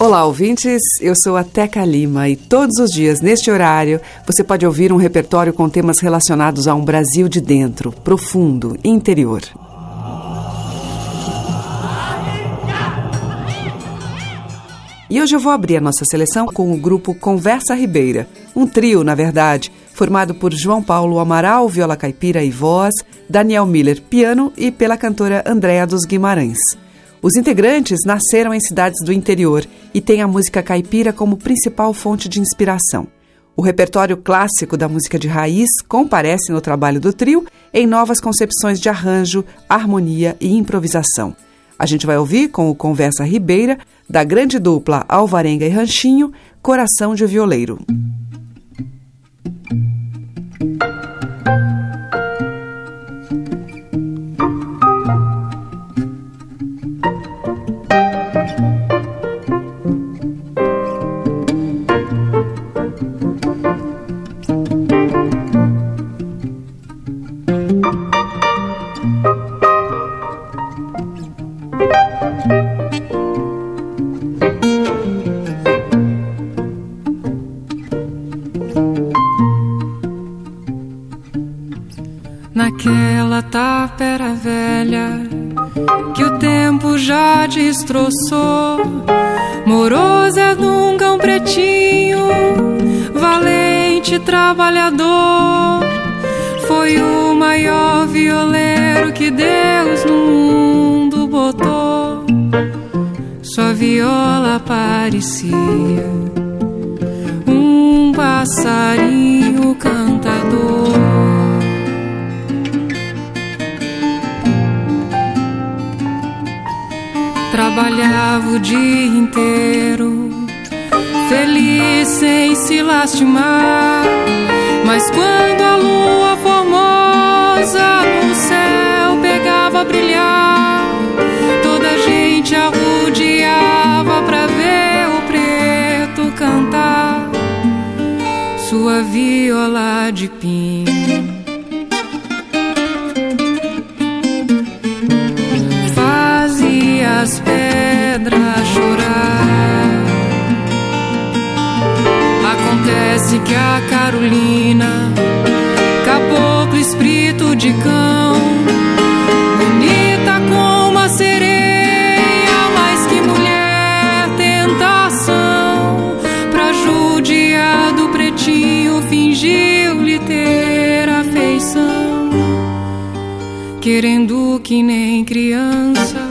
Olá, ouvintes. Eu sou a Teca Lima e todos os dias, neste horário, você pode ouvir um repertório com temas relacionados a um Brasil de dentro, profundo, interior. E hoje eu vou abrir a nossa seleção com o grupo Conversa Ribeira, um trio, na verdade, formado por João Paulo Amaral, viola caipira e voz, Daniel Miller, piano e pela cantora Andréa dos Guimarães. Os integrantes nasceram em cidades do interior e têm a música caipira como principal fonte de inspiração. O repertório clássico da música de raiz comparece no trabalho do trio em novas concepções de arranjo, harmonia e improvisação. A gente vai ouvir com o Conversa Ribeira, da grande dupla Alvarenga e Ranchinho, Coração de Violeiro. Já destroçou, morosa nunca um pretinho, valente trabalhador, foi o maior violeiro que Deus no mundo botou. Sua viola parecia um passarinho cantador. Trabalhava o dia inteiro, feliz sem se lastimar. Mas quando a lua formosa no céu pegava a brilhar, toda a gente arrudeava pra ver o preto cantar sua viola de pinho. Acontece que a Carolina, caboclo espírito de cão, bonita como a sereia, mais que mulher, tentação, pra judiar do pretinho, fingiu-lhe ter afeição, querendo que nem criança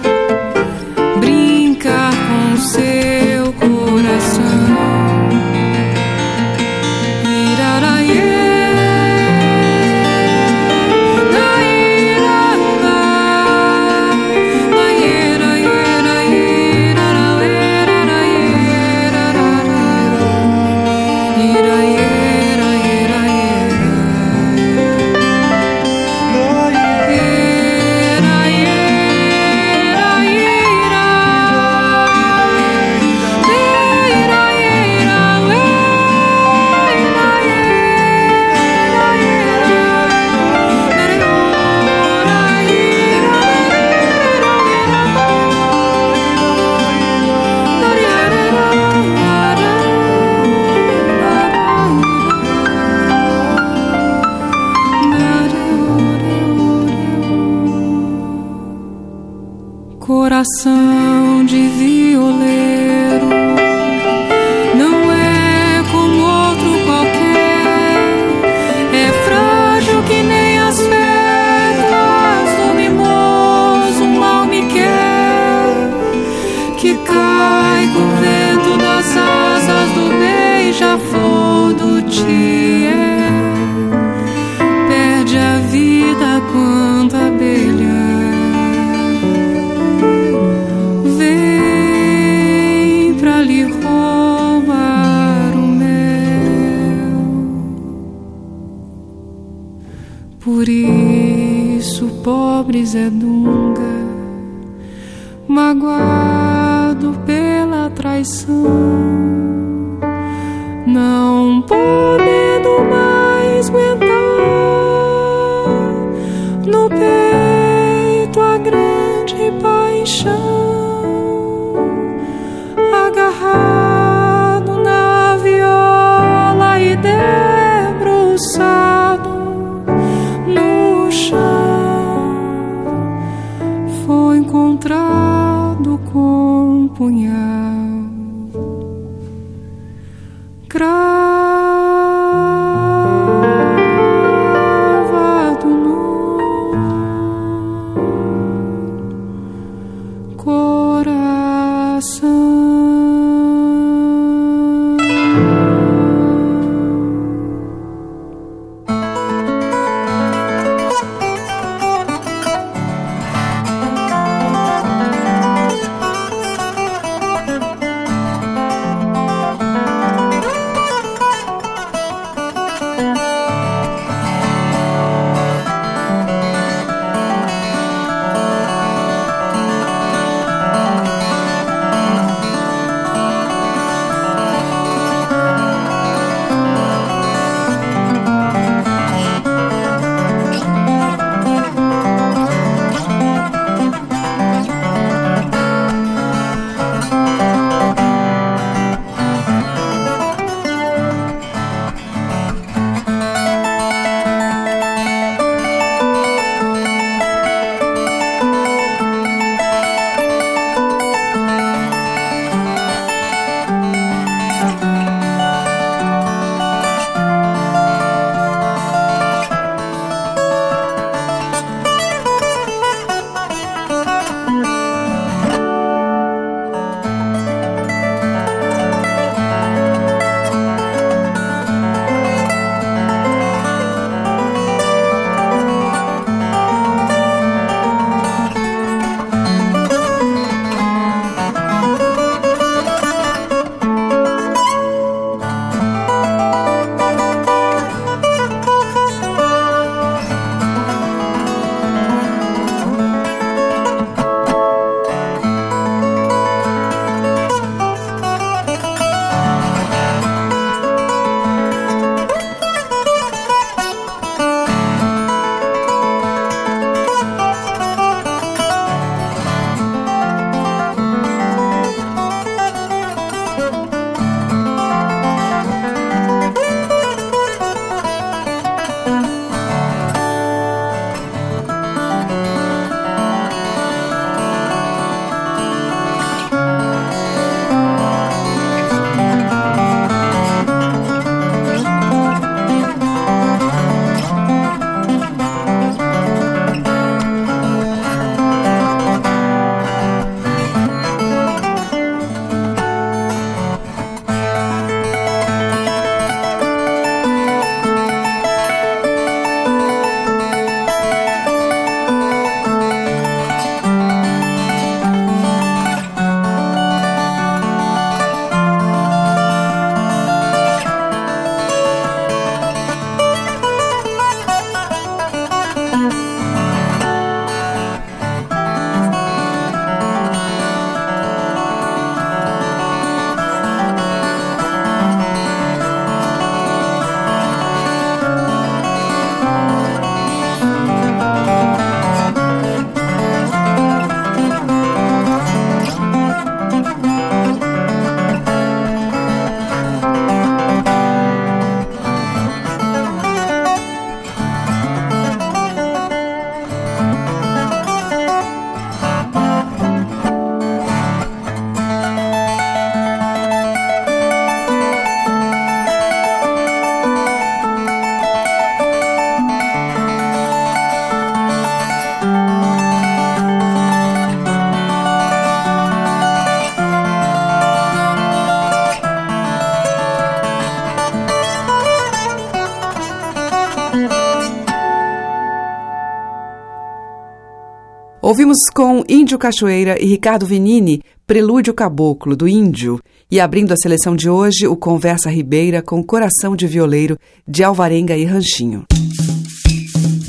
Ouvimos com Índio Cachoeira e Ricardo Vinini, Prelúdio Caboclo, do Índio. E abrindo a seleção de hoje, o Conversa Ribeira com Coração de Violeiro, de Alvarenga e Ranchinho.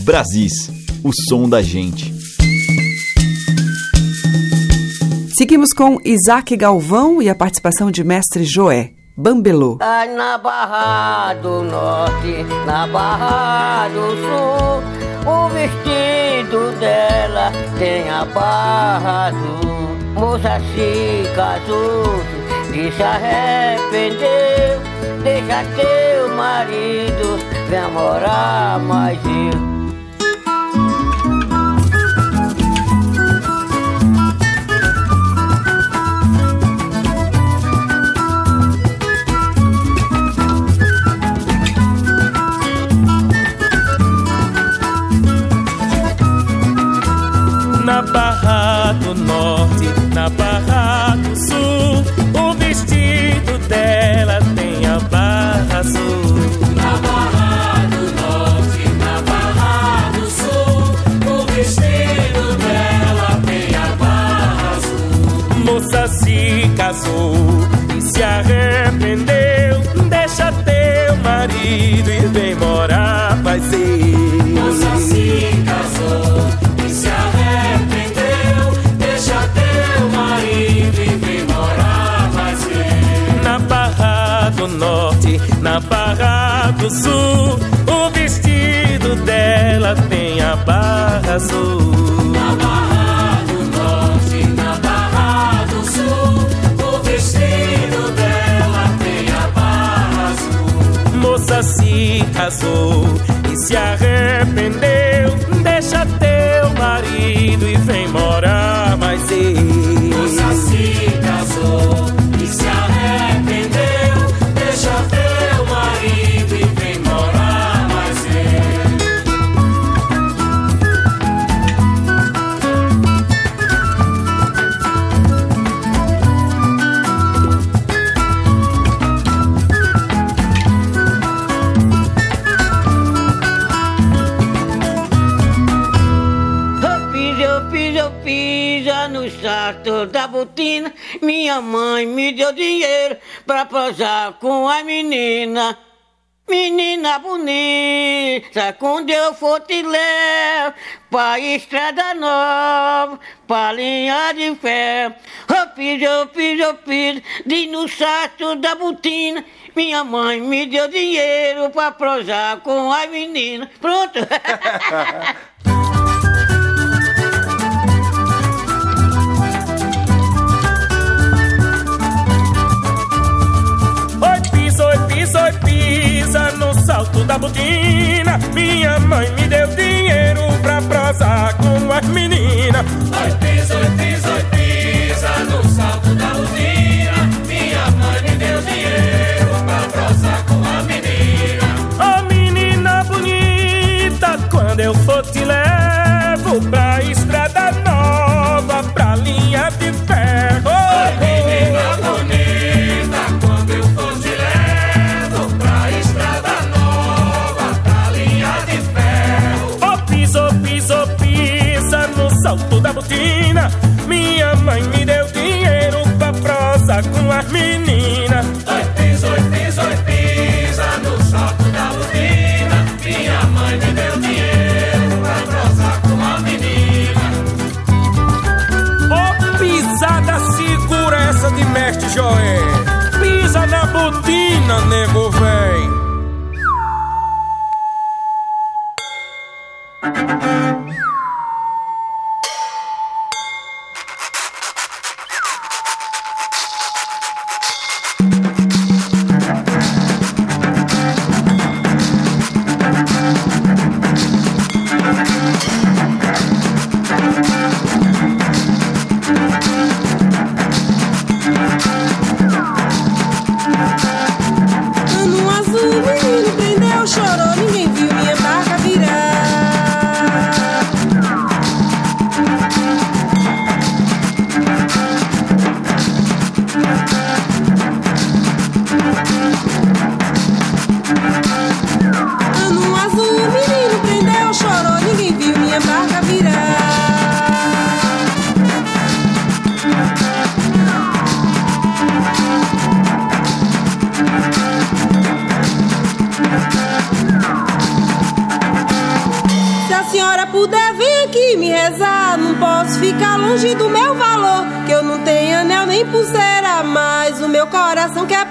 Brasis, o som da gente. Seguimos com Isaac Galvão e a participação de mestre Joé. Bambelô. Na Barra do Norte, na Barra do Sul, o vestido dela tem a barra azul. Moça se casou, e se arrependeu, deixa teu marido, vem morar mais eu. Na Barra do Norte, na Barra Barra do Sul, o vestido dela tem a barra azul. Na Barra do Norte, na Barra do Sul. O vestido dela tem a barra azul. Moça se casou e se arrependeu. Deixa teu marido e vem Minha mãe me deu dinheiro pra posar com a menina. Menina bonita, quando eu for te levo pra estrada nova, pra linha de ferro. Eu piso, eu piso, eu piso, de no saco da botina. Minha mãe me deu dinheiro pra prosar com a menina. Pronto. pisa, oi, pisa, no salto da botina. Minha mãe me deu dinheiro pra prosar com as meninas. Oi, pisa, oi, pisa, oi, pisa no salto da rotina. Minha mãe me deu dinheiro pra prosar com a menina. Ô menina bonita, quando eu for te levo da botina. Minha mãe me deu dinheiro pra prosa com as meninas. Oi, pisa, oi, pisa, oi, pisa no salto da rotina. Minha mãe me deu dinheiro pra prosar com a menina. Ô pisada, segura essa de mestre Joé. Pisa na botina, nego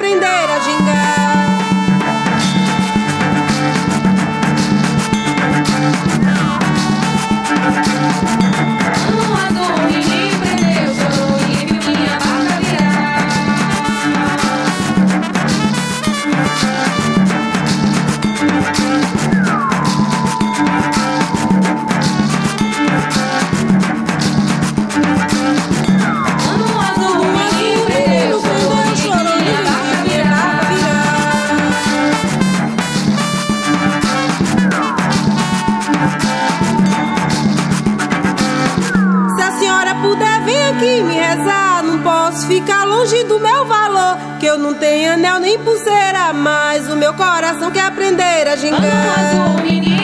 doing that. anel nem pulseira, mas o meu coração quer aprender a gingar.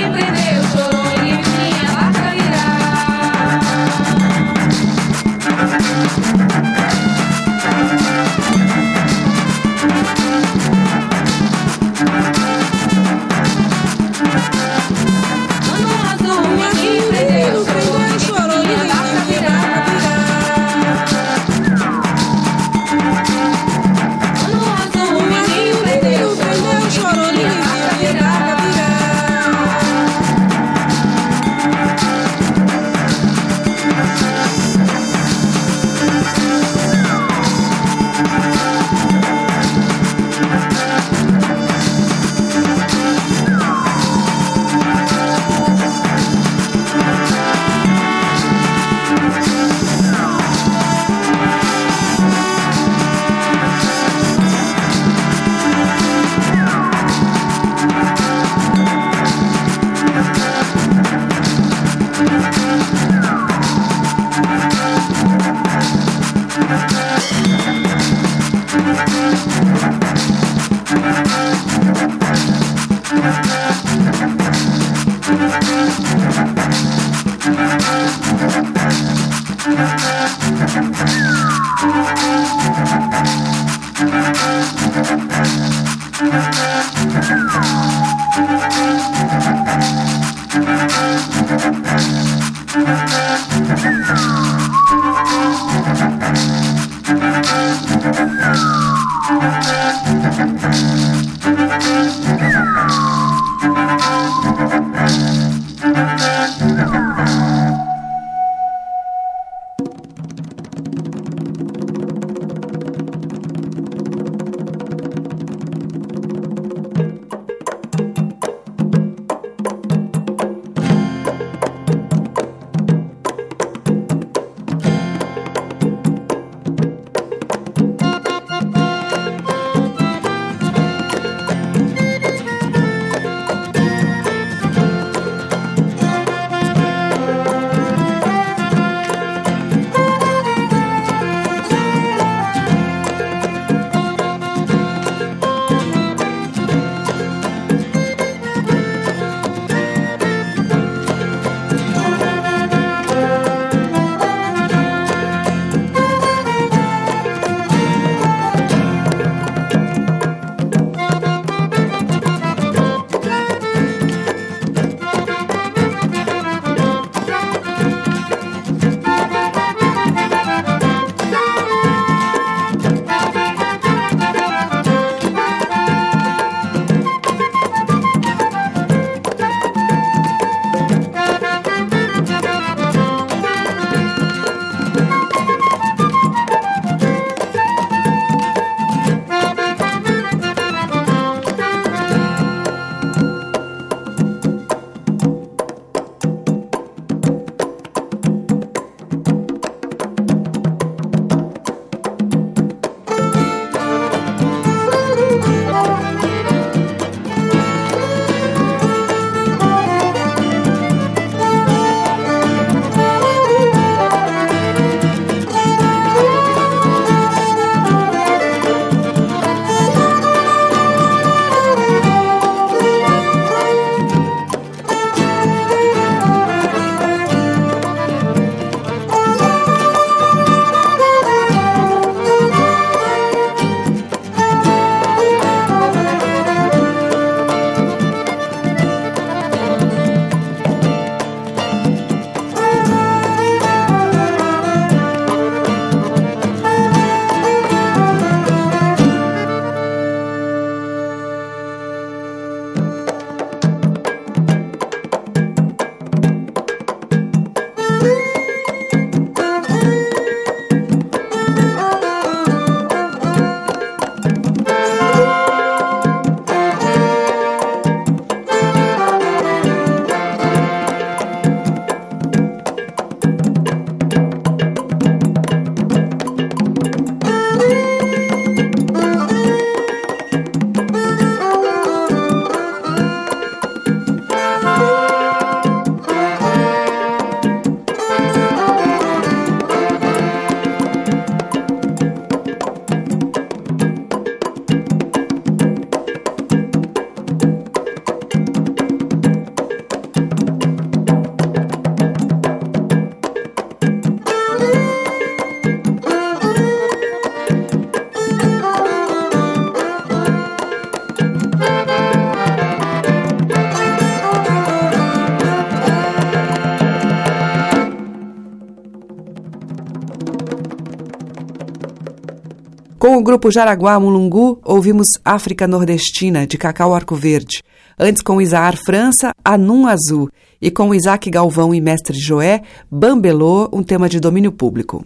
Com o grupo Jaraguá Mulungu, ouvimos África Nordestina, de Cacau Arco Verde. Antes, com Isaar França, Anum Azul. E com Isaac Galvão e Mestre Joé, Bambelô, um tema de domínio público.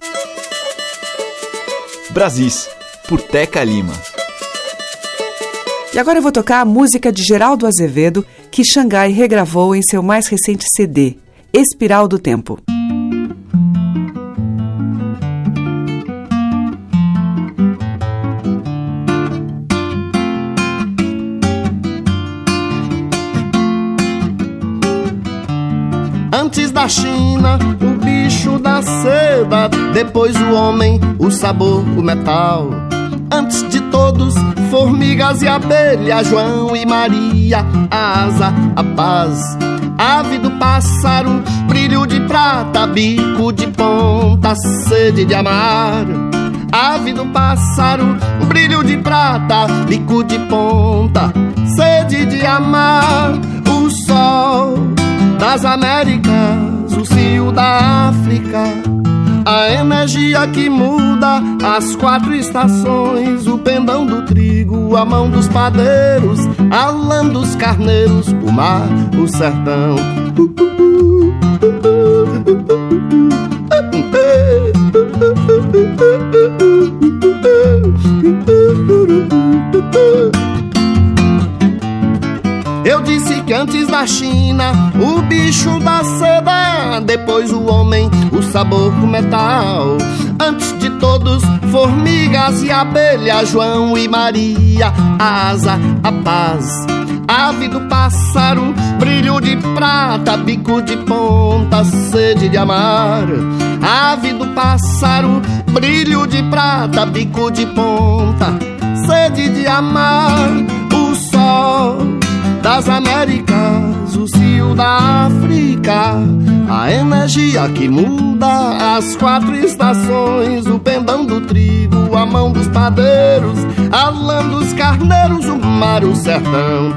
Brasis, por Teca Lima. E agora eu vou tocar a música de Geraldo Azevedo, que Xangai regravou em seu mais recente CD, Espiral do Tempo. Da China, o bicho da seda, depois o homem, o sabor, o metal. Antes de todos, formigas e abelha, João e Maria, a asa, a paz. Ave do pássaro, brilho de prata, bico de ponta, sede de amar. Ave do pássaro, brilho de prata, bico de ponta, sede de amar. O sol das Américas, cio da África, a energia que muda as quatro estações, o pendão do trigo, a mão dos padeiros, a lã dos carneiros, o mar, o sertão. Eu disse que antes da China, o bicho da seda, depois o homem, o sabor do metal. Antes de todos, formigas e abelha, João e Maria, a asa, a paz. Ave do pássaro, brilho de prata, bico de ponta, sede de amar. Ave do pássaro, brilho de prata, bico de ponta, sede de amar. O sol das Américas, o cio da África, a energia que muda as quatro estações, o pendão do trigo, a mão dos padeiros, a lã dos carneiros, o mar, o sertão.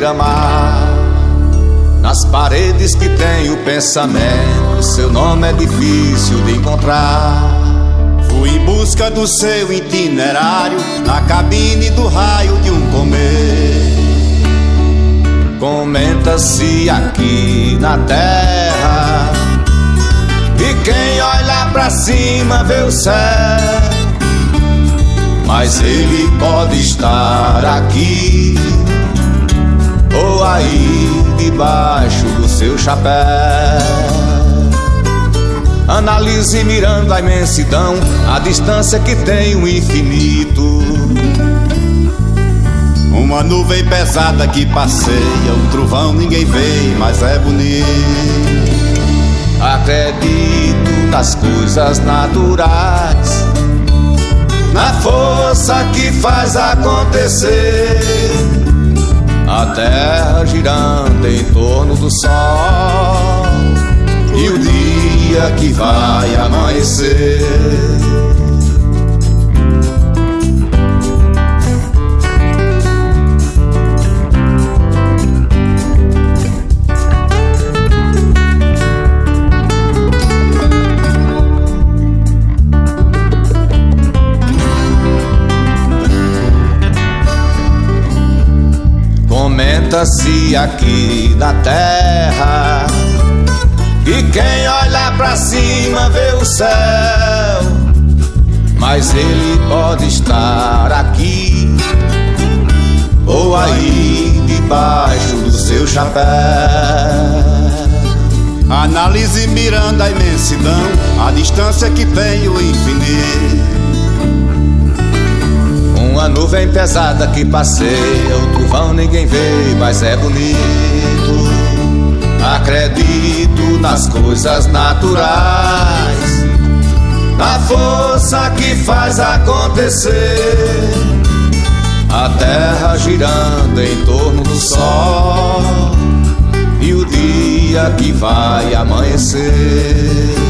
Beira-mar. Nas paredes que tem o pensamento, seu nome é difícil de encontrar. Fui em busca do seu itinerário, na cabine do raio de um comer. Comenta-se aqui na terra, e quem olha pra cima vê o céu. Mas ele pode estar aqui aí debaixo do seu chapéu. Analise mirando a imensidão, a distância que tem o infinito. Uma nuvem pesada que passeia, um trovão ninguém vê, mas é bonito. Acredito nas coisas naturais na força que faz acontecer. A terra girando em torno do sol e o dia que vai amanhecer. Comenta-se aqui na terra que quem olha pra cima vê o céu, mas ele pode estar aqui ou aí debaixo do seu chapéu. Analise mirando a imensidão, a distância que tem o infinito. Uma nuvem pesada que passeia, o trovão ninguém vê, mas é bonito. Acredito nas coisas naturais, na força que faz acontecer. A terra girando em torno do sol e o dia que vai amanhecer.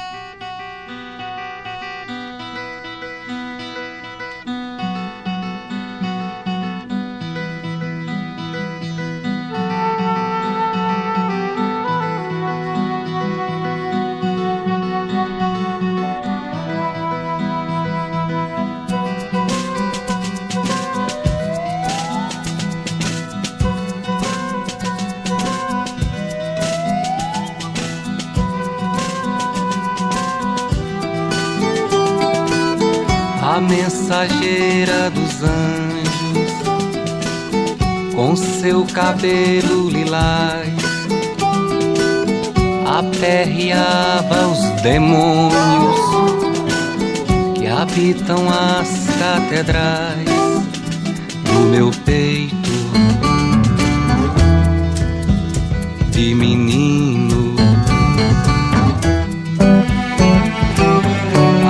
Cabelo lilás, aperreava os demônios que habitam as catedrais do meu peito de menino.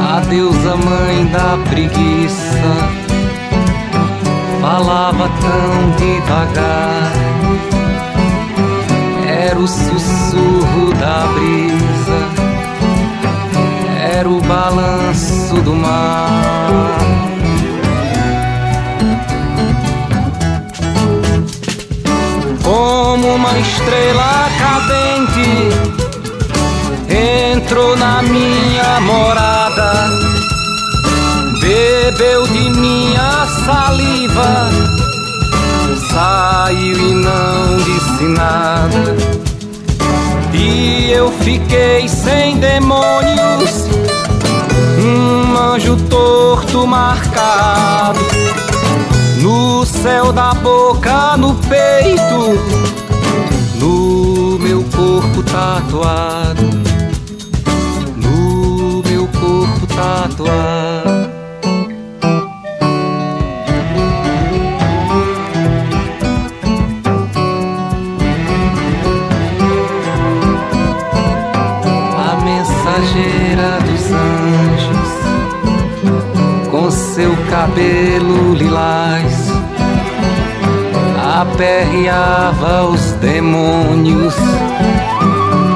A deusa mãe da preguiça falava tão devagar. O sussurro da brisa, era o balanço do mar. Como uma estrela cadente entrou na minha morada, bebeu de minha saliva, saiu e não disse nada. Eu fiquei sem demônios, um anjo torto marcado, no céu da boca, no peito, no meu corpo tatuado. tatuar. A cabelo lilás, aperreava os demônios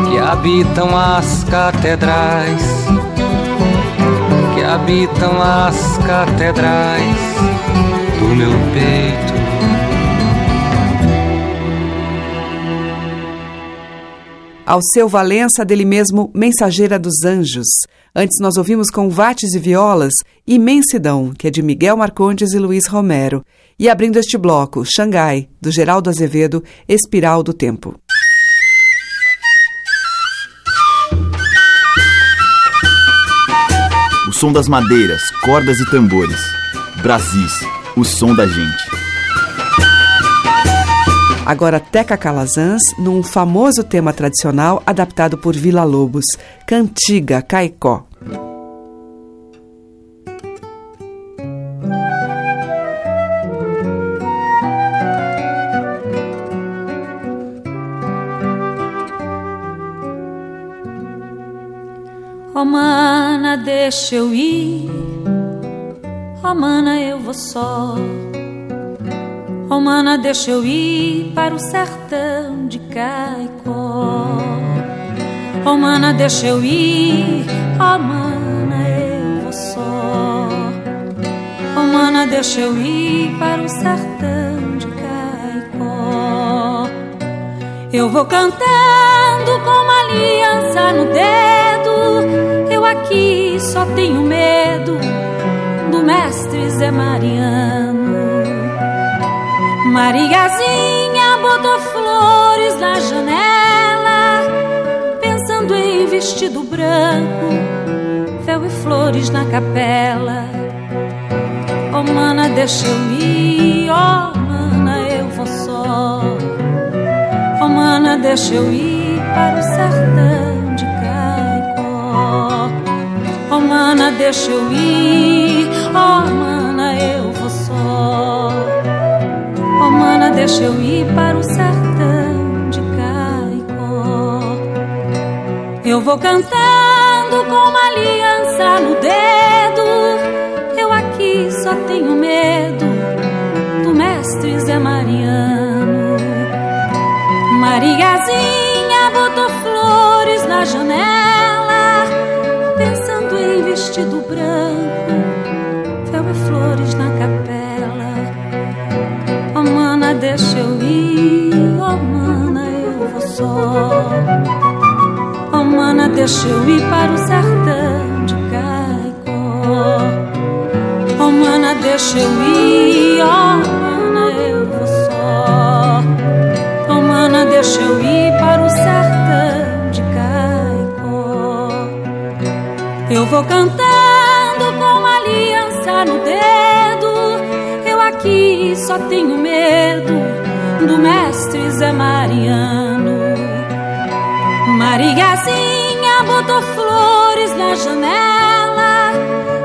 que habitam as catedrais habitam as catedrais do meu peito. Ao seu Valença, dele mesmo, Mensageira dos Anjos. Antes nós ouvimos com Vates e Violas, Imensidão, que é de Miguel Marcondes e Luiz Romero. E abrindo este bloco, Xangai, do Geraldo Azevedo, Espiral do Tempo. O som das madeiras, cordas e tambores. Brasis, o som da gente. Agora Teca Calazans, num famoso tema tradicional adaptado por Vila Lobos, Cantiga Caicó. Oh mana, deixa eu ir. Oh mana, eu vou só. Oh mana, deixa eu ir para o sertão de Caicó. Oh mana, deixa eu ir. Oh mana, eu vou só. Oh mana, deixa eu ir para o sertão de Caicó. Eu vou cantando com uma aliança no dedo. Eu aqui só tenho medo do mestre Zé Mariano. Mariazinha botou flores na janela, pensando em vestido branco, véu e flores na capela. Oh, mana, deixa eu ir, oh, mana, eu vou só. Oh, mana, deixa eu ir para o sertão de Caicó. Oh, mana, deixa eu ir, oh, mana, deixa eu ir para o sertão de Caicó. Eu vou cantando com uma aliança no dedo. Eu aqui só tenho medo do mestre Zé Mariano. Mariazinha botou flores na janela, pensando em vestido branco, só. Oh, mana, deixa eu ir para o sertão de Caicó. Oh, mana, deixa eu ir, oh, mana, eu vou só. Oh, mana, deixa eu ir para o sertão de Caicó. Eu vou cantando com uma aliança no dedo. Eu aqui só tenho medo do mestre Zé Mariano. Mariazinha botou flores na janela,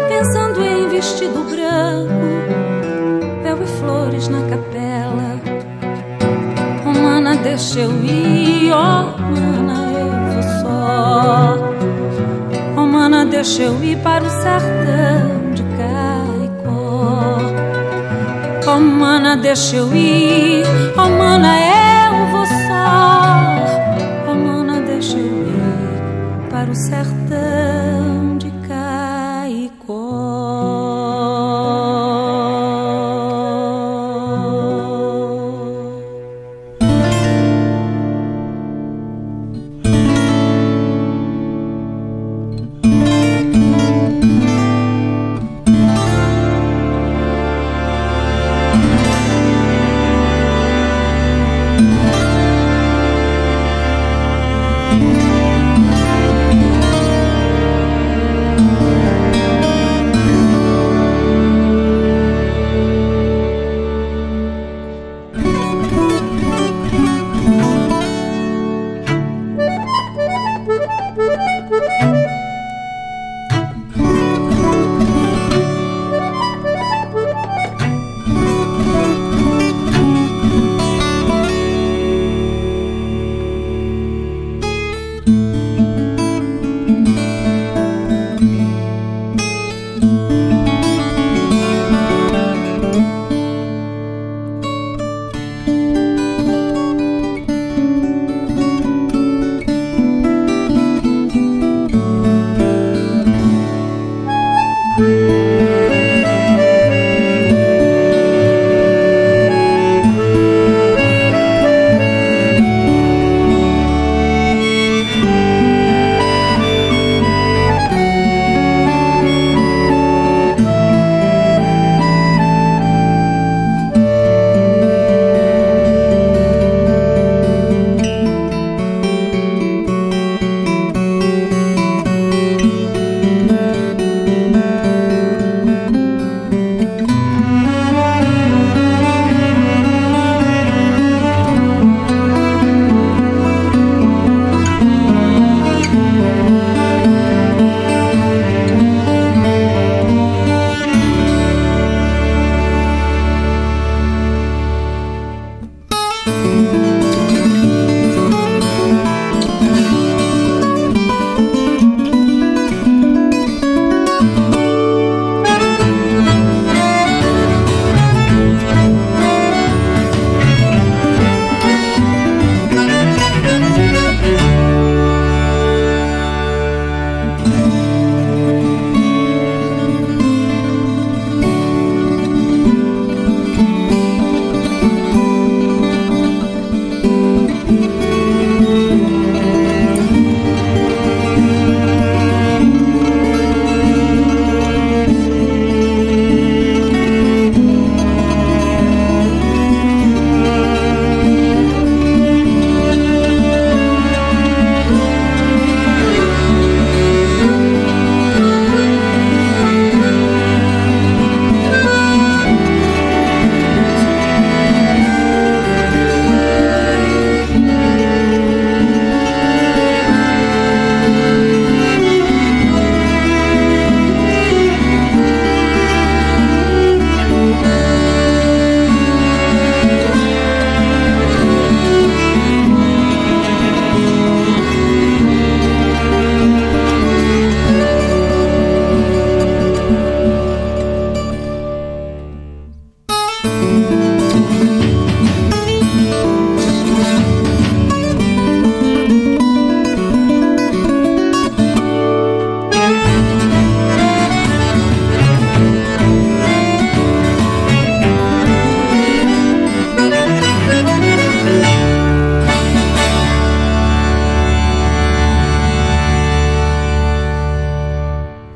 pensando em vestido branco, véu e flores na capela. Oh, mana, deixa eu ir, oh, mana, eu vou só. Oh, mana, deixa eu ir para o sertão de Caicó. Oh, mana, deixa eu ir, oh, mana, eu No o sertão de Caicó.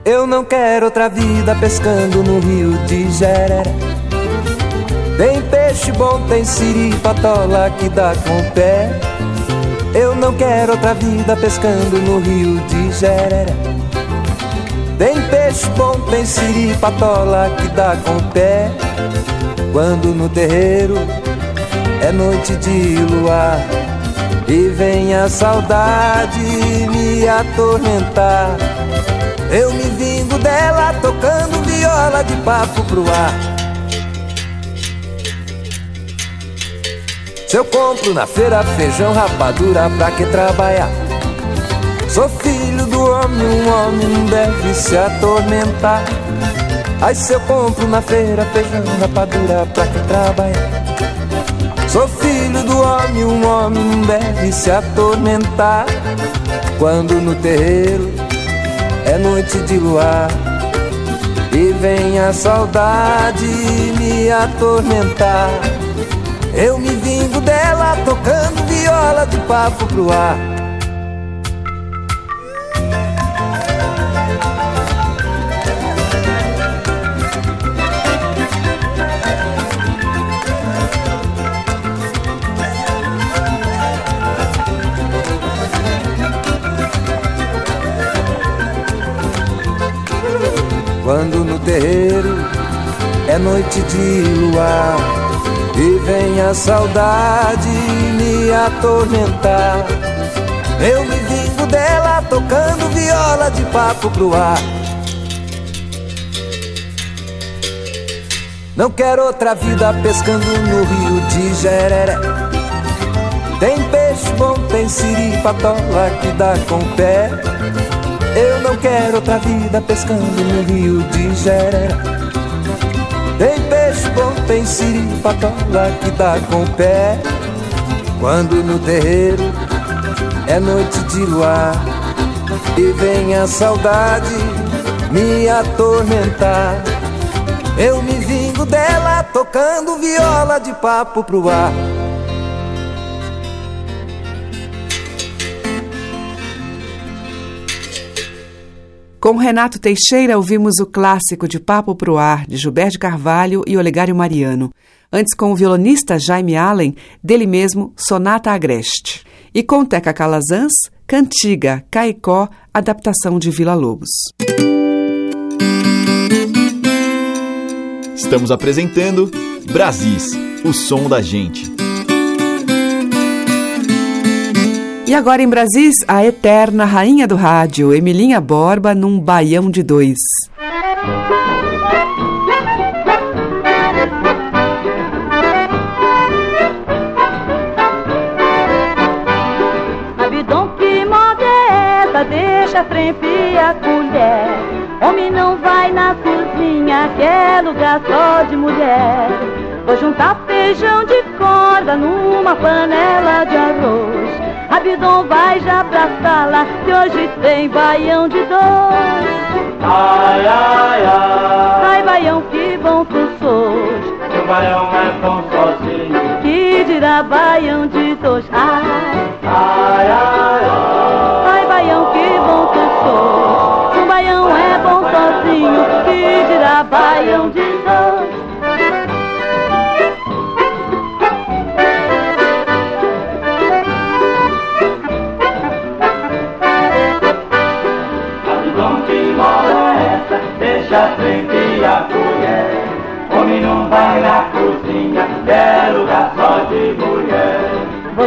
Eu não quero outra vida pescando no rio de Jereré. Tem peixe bom, tem siri, patola que dá com o pé. Eu não quero outra vida pescando no rio de Jereré. Tem peixe bom, tem siri, patola que dá com o pé. Quando no terreiro é noite de luar e vem a saudade me atormentar. Eu me dela tocando viola de papo pro ar. Se eu compro na feira feijão, rapadura, pra que trabalhar? Sou filho do homem, um homem não deve se atormentar. Aí se eu compro na feira feijão, rapadura, pra que trabalhar? Sou filho do homem, um homem não deve se atormentar. Quando no terreiro é noite de luar e vem a saudade me atormentar. Eu me vingo dela tocando viola de papo pro ar. Quando no terreiro é noite de luar e vem a saudade me atormentar. Eu me vingo dela tocando viola de papo pro ar. Não quero outra vida pescando no rio de Jereré. Tem peixe bom, tem siri, patola que dá com o pé. Eu não quero outra vida pescando no rio de Jereré. Tem peixe bom, tem siri, patola que dá com o pé. Quando no terreiro é noite de luar e vem a saudade me atormentar. Eu me vingo dela tocando viola de papo pro ar. Com Renato Teixeira, ouvimos o clássico de Papo pro Ar, de Gilberto Carvalho e Olegário Mariano. Antes, com o violonista Jaime Allen, dele mesmo, Sonata Agreste. E com Teca Calazans, Cantiga, Caicó, adaptação de Vila Lobos. Estamos apresentando Brasis, o som da gente. E agora em Brasis, a eterna rainha do rádio, Emilinha Borba, num baião de dois. Deixa a frente e a colher. Homem não vai na cozinha, que é lugar só de mulher. Vou juntar feijão de corda numa panela de arroz. Abidão vai já pra sala, que hoje tem baião de dois. Ai, ai, ai. Ai, baião, que bom tu sôs. O baião é bom sozinho. Que dirá baião de dois. Ai, ai, ai, ai. Ai, baião, que bom tu sôs. O baião é bom sozinho. Que dirá baião de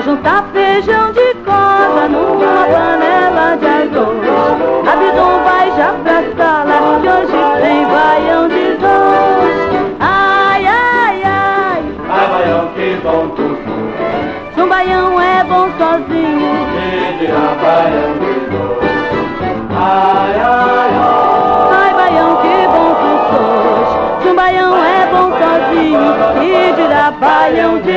juntar feijão de corda numa panela de arroz. Abidão vai já pra sala, que hoje tem baião de dois. Ai, ai, ai, Ai, baião, que bom tu sou. se um baião é bom sozinho. Que dirá baião de dois. Ai, ai, ai. Ai, baião, que bom tu sôs. Se um baião é bom sozinho, que dirá baião de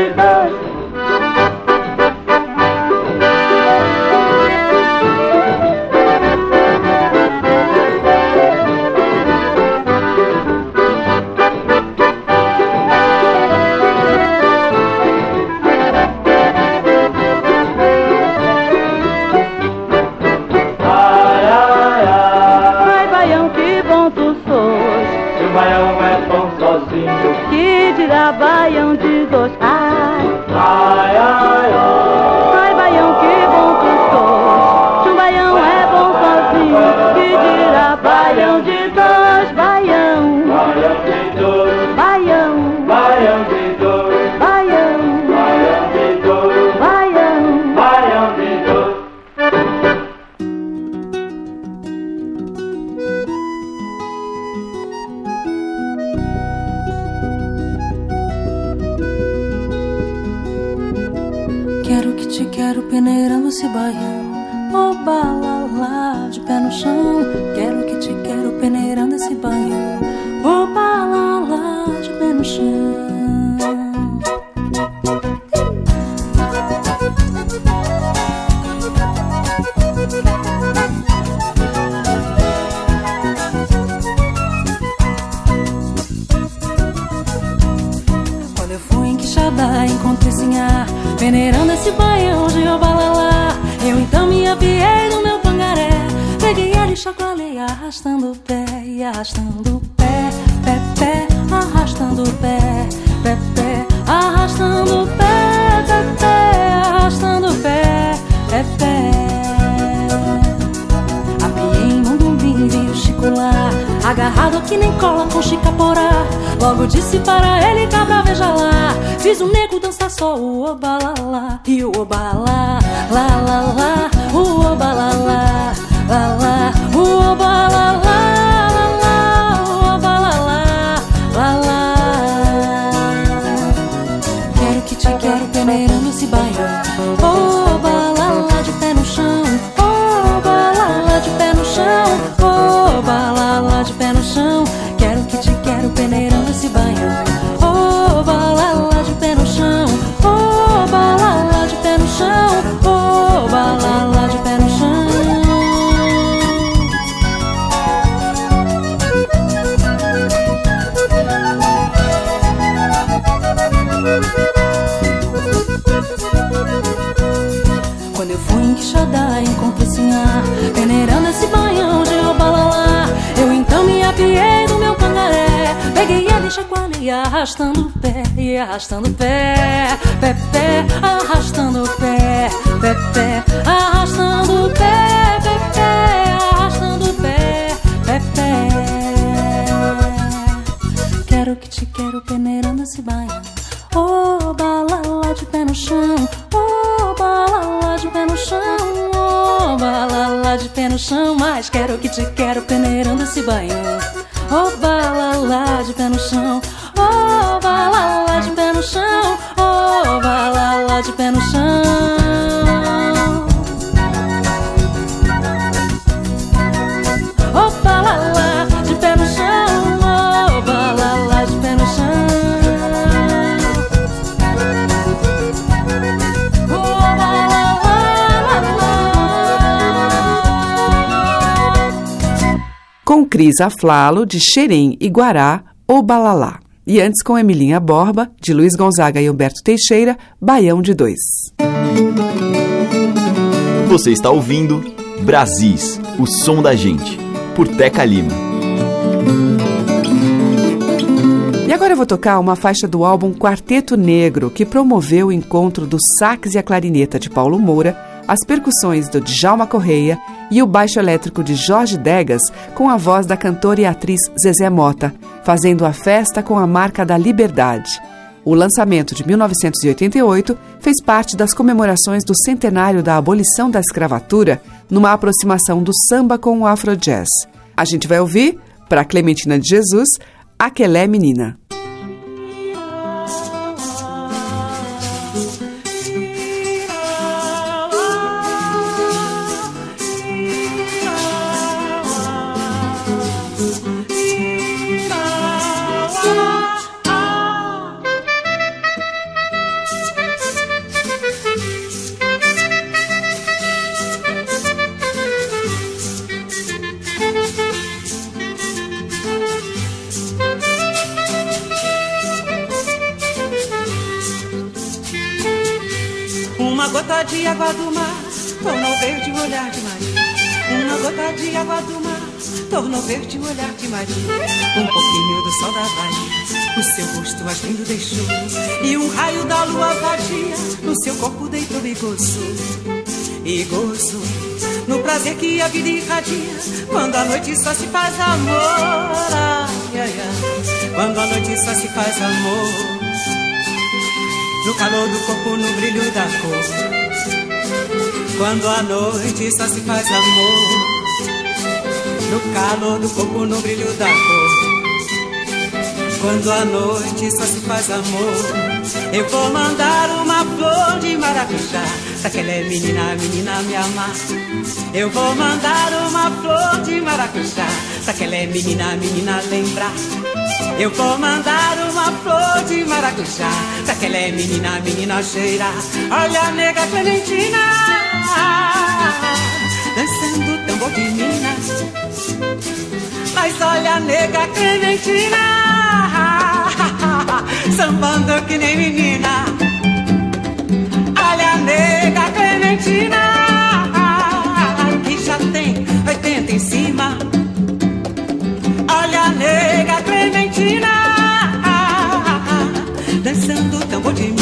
sebayang Quando eu fui em Quixadá, encontrei Sinhá Peneirando esse baião de Obalalá. Eu então me apiei do meu pangaré Peguei ele e chacoalhei, arrastando o pé E arrastando o pé, pé, pé Arrastando o pé, pé, pé Arrastando o pé, pé, pé Arrastando o pé, pé, pé. Quero que te quero peneirando esse baião quero que te quero peneirando esse baião Oh, balala de pé no chão Cris Aflalo, de Xerém e Guará, ou Balalá. E antes com Emilinha Borba, de Luiz Gonzaga e Humberto Teixeira, Baião de Dois. Você está ouvindo Brasis, o som da gente, por Teca Lima. E agora eu vou tocar uma faixa do álbum Quarteto Negro, que promoveu o encontro do sax e a clarineta de Paulo Moura, as percussões do Djalma Correia e o baixo elétrico de Jorge Degas com a voz da cantora e atriz Zezé Mota, fazendo a festa com a marca da liberdade. O lançamento de 1988 fez parte das comemorações do centenário da abolição da escravatura, numa aproximação do samba com o afro-jazz. A gente vai ouvir, para Clementina de Jesus, Aquelé Menina. A vida irradia. Quando a noite só se faz amor. Ai, ai, ai. Quando a noite só se faz amor. No calor do corpo, no brilho da cor. Quando a noite só se faz amor. No calor do corpo, no brilho da cor. Quando a noite só se faz amor. Eu vou mandar uma flor de maracujá Daquela menina, menina me amar. Eu vou mandar uma flor de maracujá. Daquela menina, menina lembrar. Eu vou mandar uma flor de maracujá. Daquela menina, menina cheirar. Olha a nega Clementina. Dançando tambor de Minas. Mas olha a nega Clementina. Sambando que nem menina. Olha a nega Clementina. Nega Clementina. Dançando tambor de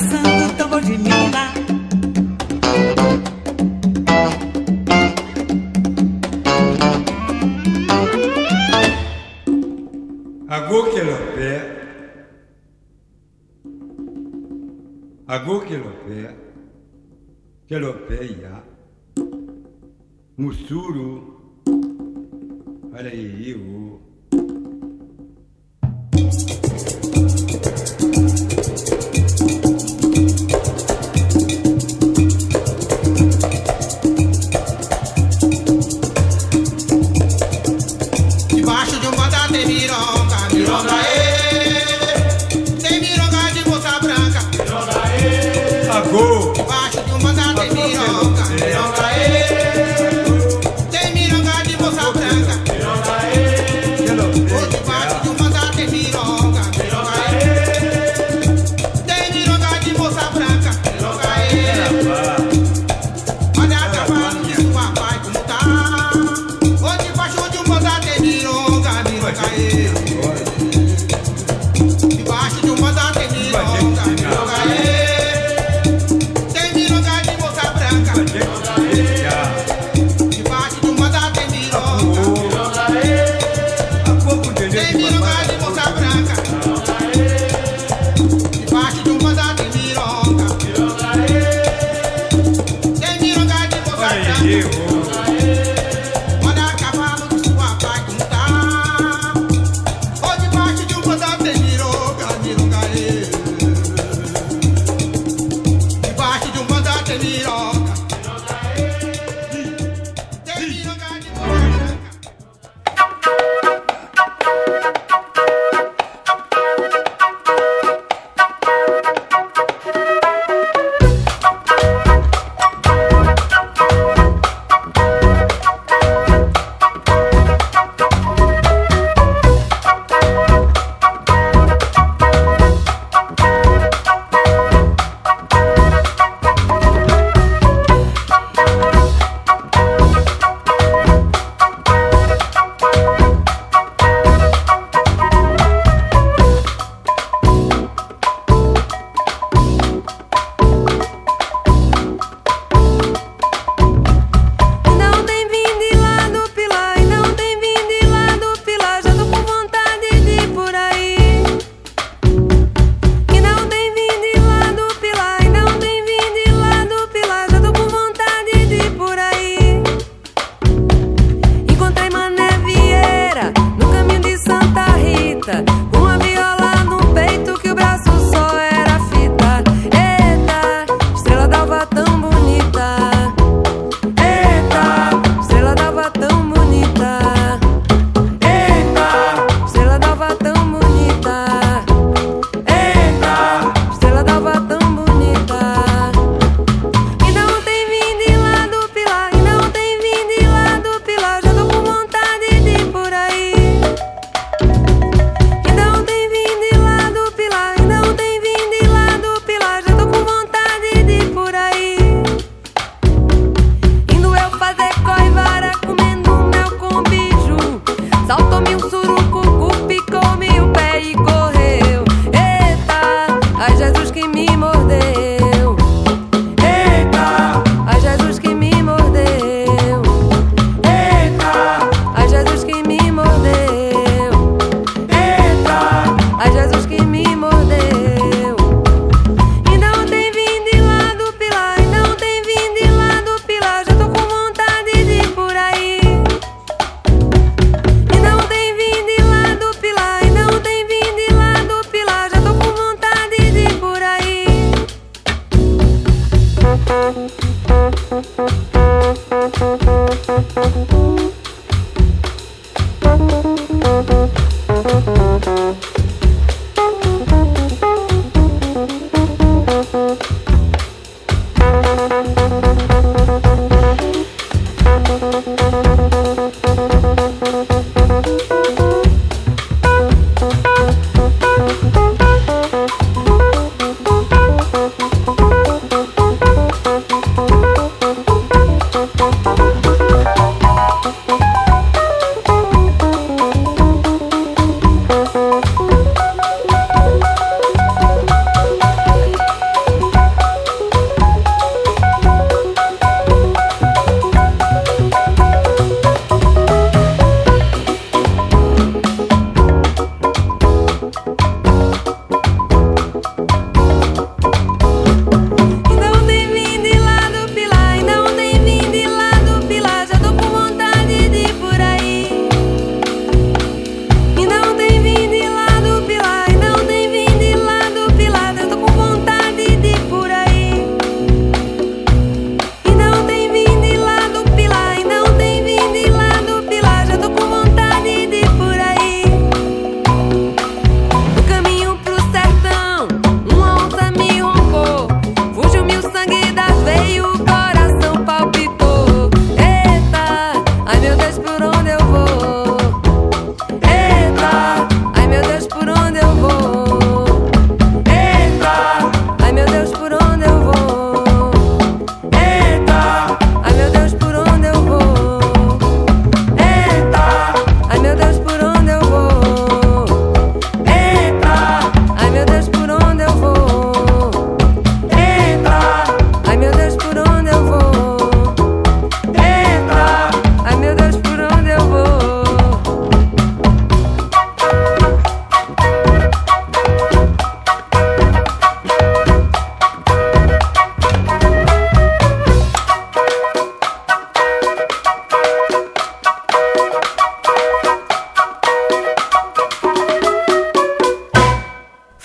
dançando tambor de mina. Agô que lo pé. Agô que lo pé. Que lo pé ya. Musuru. Olha aí, o.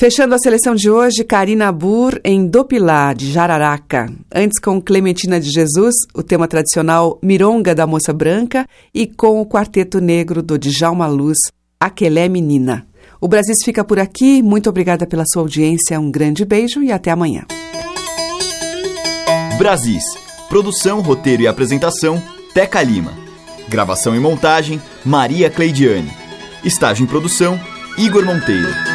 Fechando a seleção de hoje, Karina Bur em Dopilá, de Jararaca. Antes com Clementina de Jesus, o tema tradicional Mironga da Moça Branca e com o Quarteto Negro do Djalma Luz, Aquelé Menina. O Brasil fica por aqui. Muito obrigada pela sua audiência. Um grande beijo e até amanhã. Brasis. Produção, roteiro e apresentação, Teca Lima. Gravação e montagem, Maria Cleidiane. Estágio em produção, Igor Monteiro.